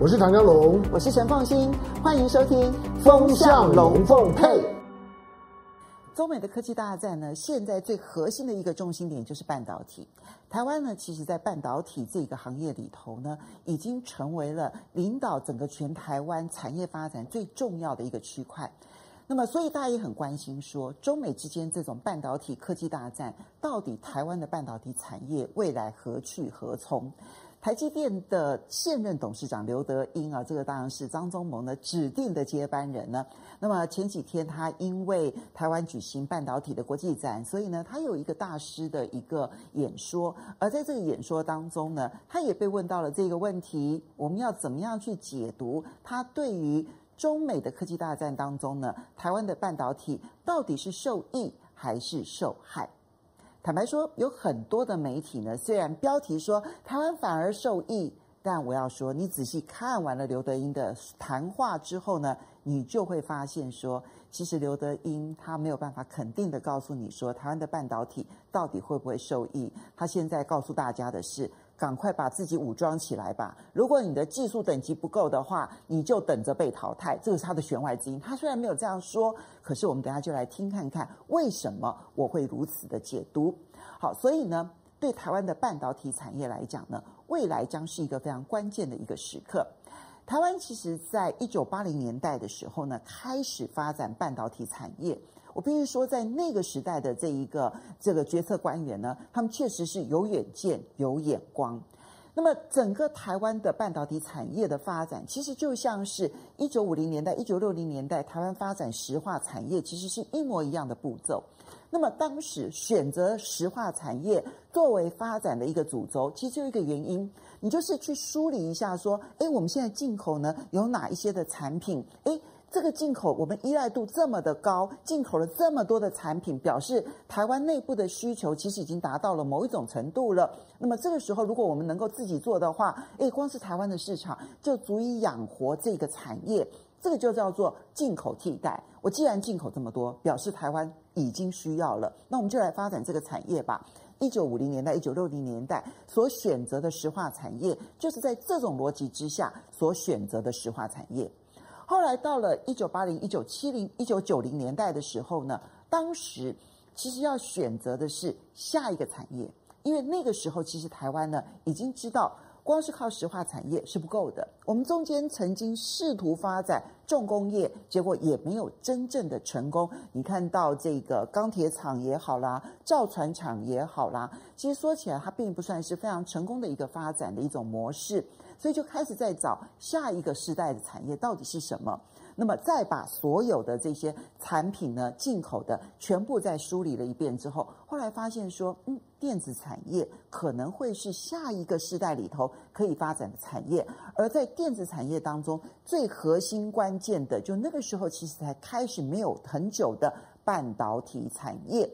我是唐江龙，我是陈凤馨，欢迎收听《风向龙凤配》。中美的科技大战呢，现在最核心的一个重心点就是半导体。台湾呢，其实在半导体这个行业里头呢，已经成为了领导整个全台湾产业发展最重要的一个区块。那么，所以大家也很关心说，中美之间这种半导体科技大战，到底台湾的半导体产业未来何去何从？台积电的现任董事长刘德英啊，这个当然是张忠谋的指定的接班人呢。那么前几天他因为台湾举行半导体的国际展，所以呢，他有一个大师的一个演说。而在这个演说当中呢，他也被问到了这个问题：我们要怎么样去解读他对于中美的科技大战当中呢，台湾的半导体到底是受益还是受害？坦白说，有很多的媒体呢，虽然标题说台湾反而受益，但我要说，你仔细看完了刘德英的谈话之后呢，你就会发现说，其实刘德英他没有办法肯定的告诉你说，台湾的半导体到底会不会受益。他现在告诉大家的是。赶快把自己武装起来吧！如果你的技术等级不够的话，你就等着被淘汰。这是他的弦外之音。他虽然没有这样说，可是我们等下就来听看看为什么我会如此的解读。好，所以呢，对台湾的半导体产业来讲呢，未来将是一个非常关键的一个时刻。台湾其实在一九八零年代的时候呢，开始发展半导体产业。我必须说，在那个时代的这一个这个决策官员呢，他们确实是有远见、有眼光。那么，整个台湾的半导体产业的发展，其实就像是一九五零年代、一九六零年代台湾发展石化产业，其实是一模一样的步骤。那么，当时选择石化产业作为发展的一个主轴，其实就一个原因，你就是去梳理一下，说，哎，我们现在进口呢有哪一些的产品？哎。这个进口我们依赖度这么的高，进口了这么多的产品，表示台湾内部的需求其实已经达到了某一种程度了。那么这个时候，如果我们能够自己做的话，诶，光是台湾的市场就足以养活这个产业。这个就叫做进口替代。我既然进口这么多，表示台湾已经需要了，那我们就来发展这个产业吧。一九五零年代、一九六零年代所选择的石化产业，就是在这种逻辑之下所选择的石化产业。后来到了一九八零、一九七零、一九九零年代的时候呢，当时其实要选择的是下一个产业，因为那个时候其实台湾呢已经知道，光是靠石化产业是不够的。我们中间曾经试图发展重工业，结果也没有真正的成功。你看到这个钢铁厂也好啦，造船厂也好啦，其实说起来它并不算是非常成功的一个发展的一种模式。所以就开始在找下一个时代的产业到底是什么，那么再把所有的这些产品呢，进口的全部再梳理了一遍之后，后来发现说，嗯，电子产业可能会是下一个世代里头可以发展的产业，而在电子产业当中最核心关键的，就那个时候其实才开始没有很久的半导体产业，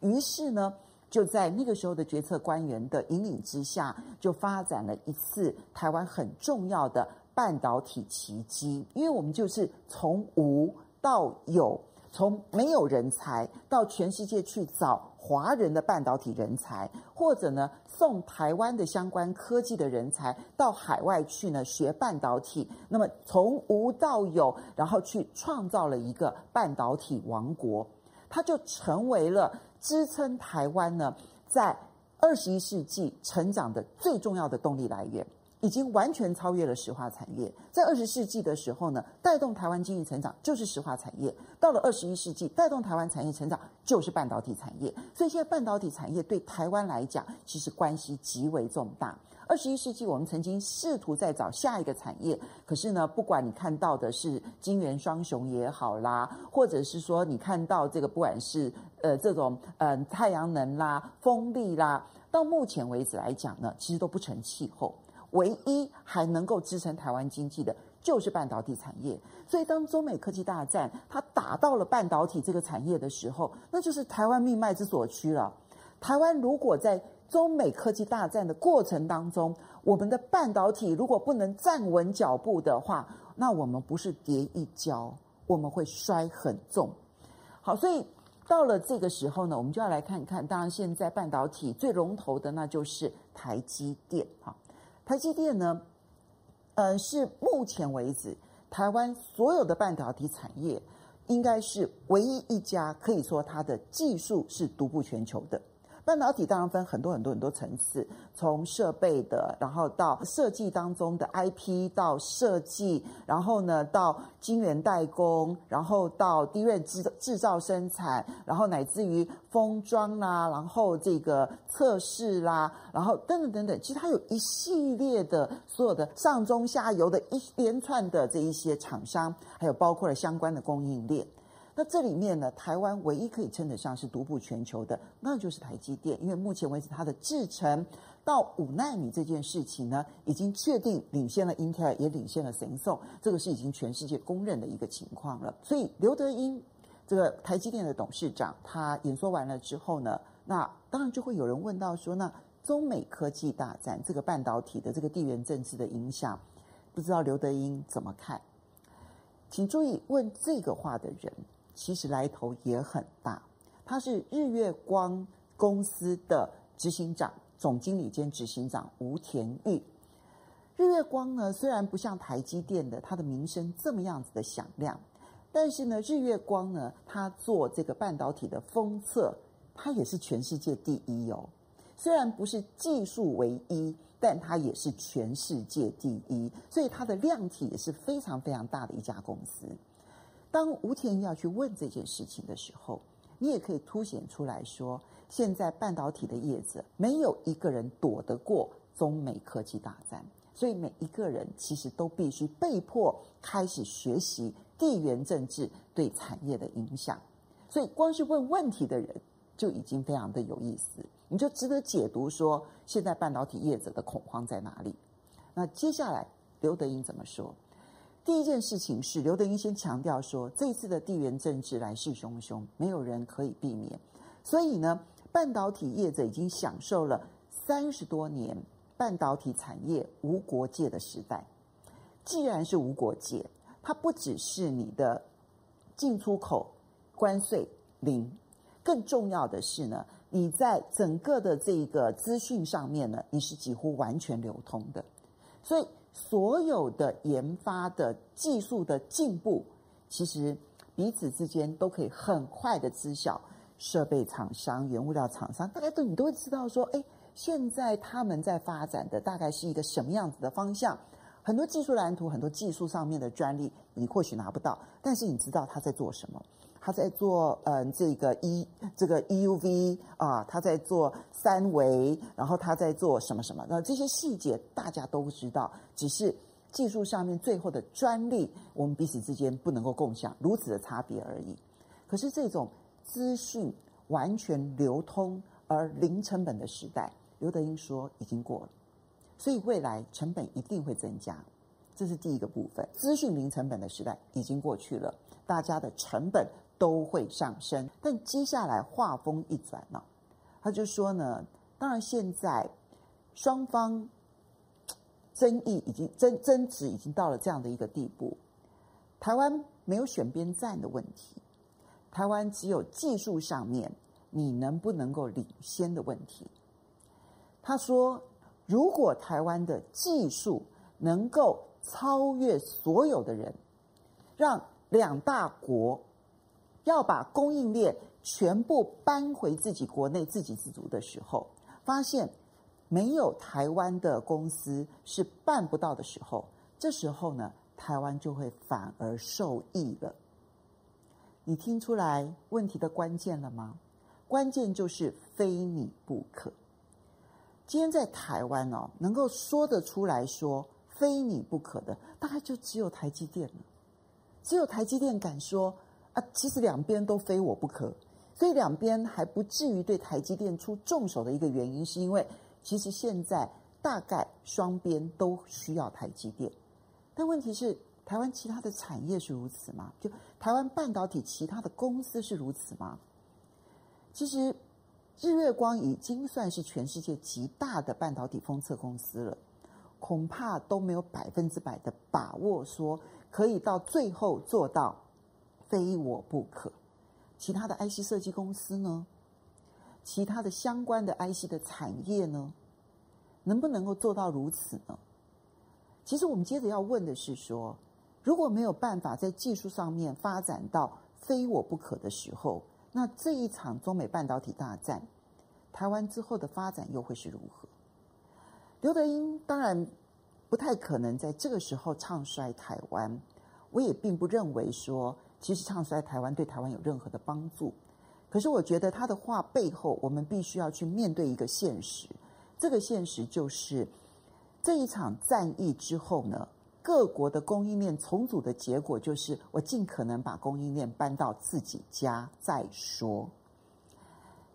于是呢。就在那个时候的决策官员的引领之下，就发展了一次台湾很重要的半导体奇迹。因为我们就是从无到有，从没有人才到全世界去找华人的半导体人才，或者呢送台湾的相关科技的人才到海外去呢学半导体。那么从无到有，然后去创造了一个半导体王国，它就成为了。支撑台湾呢，在二十一世纪成长的最重要的动力来源，已经完全超越了石化产业。在二十世纪的时候呢，带动台湾经济成长就是石化产业；到了二十一世纪，带动台湾产业成长就是半导体产业。所以现在半导体产业对台湾来讲，其实关系极为重大。二十一世纪，我们曾经试图在找下一个产业，可是呢，不管你看到的是金元双雄也好啦，或者是说你看到这个不管是呃这种呃太阳能啦、风力啦，到目前为止来讲呢，其实都不成气候。唯一还能够支撑台湾经济的，就是半导体产业。所以，当中美科技大战它打到了半导体这个产业的时候，那就是台湾命脉之所趋了。台湾如果在中美科技大战的过程当中，我们的半导体如果不能站稳脚步的话，那我们不是跌一跤，我们会摔很重。好，所以到了这个时候呢，我们就要来看看。当然，现在半导体最龙头的那就是台积电。哈，台积电呢，呃，是目前为止台湾所有的半导体产业，应该是唯一一家可以说它的技术是独步全球的。半导体当然分很多很多很多层次，从设备的，然后到设计当中的 IP，到设计，然后呢到晶圆代工，然后到低瑞制制造生产，然后乃至于封装啦，然后这个测试啦，然后等等等等，其实它有一系列的所有的上中下游的一连串的这一些厂商，还有包括了相关的供应链。那这里面呢，台湾唯一可以称得上是独步全球的，那就是台积电。因为目前为止，它的制程到五纳米这件事情呢，已经确定领先了英特尔，也领先了神送，这个是已经全世界公认的一个情况了。所以刘德英这个台积电的董事长，他演说完了之后呢，那当然就会有人问到说，那中美科技大战这个半导体的这个地缘政治的影响，不知道刘德英怎么看？请注意，问这个话的人。其实来头也很大，他是日月光公司的执行长、总经理兼执行长吴田玉。日月光呢，虽然不像台积电的它的名声这么样子的响亮，但是呢，日月光呢，它做这个半导体的封测，它也是全世界第一哦。虽然不是技术唯一，但它也是全世界第一，所以它的量体也是非常非常大的一家公司。当吴田要去问这件事情的时候，你也可以凸显出来说，现在半导体的业者没有一个人躲得过中美科技大战，所以每一个人其实都必须被迫开始学习地缘政治对产业的影响。所以光是问问题的人就已经非常的有意思，你就值得解读说，现在半导体业者的恐慌在哪里？那接下来刘德英怎么说？第一件事情是，刘德英先强调说，这次的地缘政治来势汹汹，没有人可以避免。所以呢，半导体业者已经享受了三十多年半导体产业无国界的时代。既然是无国界，它不只是你的进出口关税零，更重要的是呢，你在整个的这个资讯上面呢，你是几乎完全流通的。所以。所有的研发的技术的进步，其实彼此之间都可以很快的知晓。设备厂商、原物料厂商，大家都你都会知道说，哎，现在他们在发展的大概是一个什么样子的方向？很多技术蓝图，很多技术上面的专利，你或许拿不到，但是你知道他在做什么。他在做嗯这个 E 这个 EUV 啊，他在做三维，然后他在做什么什么？那这些细节大家都知道，只是技术上面最后的专利，我们彼此之间不能够共享，如此的差别而已。可是这种资讯完全流通而零成本的时代，刘德英说已经过了，所以未来成本一定会增加，这是第一个部分。资讯零成本的时代已经过去了，大家的成本。都会上升，但接下来话锋一转呢，他就说呢，当然现在双方争议已经争争执已经到了这样的一个地步，台湾没有选边站的问题，台湾只有技术上面你能不能够领先的问题。他说，如果台湾的技术能够超越所有的人，让两大国。要把供应链全部搬回自己国内自给自足的时候，发现没有台湾的公司是办不到的时候，这时候呢，台湾就会反而受益了。你听出来问题的关键了吗？关键就是非你不可。今天在台湾哦，能够说得出来说非你不可的，大概就只有台积电了。只有台积电敢说。啊，其实两边都非我不可，所以两边还不至于对台积电出重手的一个原因，是因为其实现在大概双边都需要台积电，但问题是台湾其他的产业是如此吗？就台湾半导体其他的公司是如此吗？其实日月光已经算是全世界极大的半导体封测公司了，恐怕都没有百分之百的把握说可以到最后做到。非我不可。其他的 IC 设计公司呢？其他的相关的 IC 的产业呢？能不能够做到如此呢？其实我们接着要问的是说，如果没有办法在技术上面发展到非我不可的时候，那这一场中美半导体大战，台湾之后的发展又会是如何？刘德英当然不太可能在这个时候唱衰台湾，我也并不认为说，其实唱衰台湾对台湾有任何的帮助。可是我觉得他的话背后，我们必须要去面对一个现实，这个现实就是这一场战役之后呢，各国的供应链重组的结果就是我尽可能把供应链搬到自己家再说。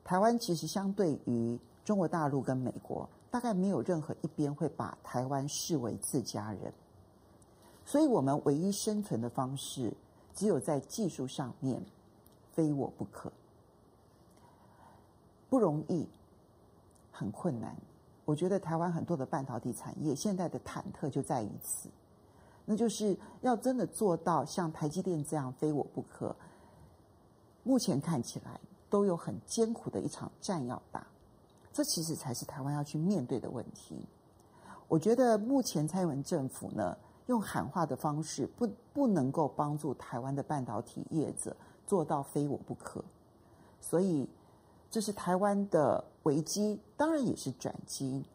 台湾其实相对于中国大陆跟美国。大概没有任何一边会把台湾视为自家人，所以我们唯一生存的方式，只有在技术上面非我不可，不容易，很困难。我觉得台湾很多的半导体产业现在的忐忑就在于此，那就是要真的做到像台积电这样非我不可，目前看起来都有很艰苦的一场战要打。这其实才是台湾要去面对的问题。我觉得目前蔡英文政府呢，用喊话的方式不不能够帮助台湾的半导体业者做到非我不可，所以这是台湾的危机，当然也是转机。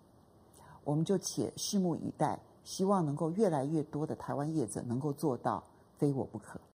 我们就且拭目以待，希望能够越来越多的台湾业者能够做到非我不可。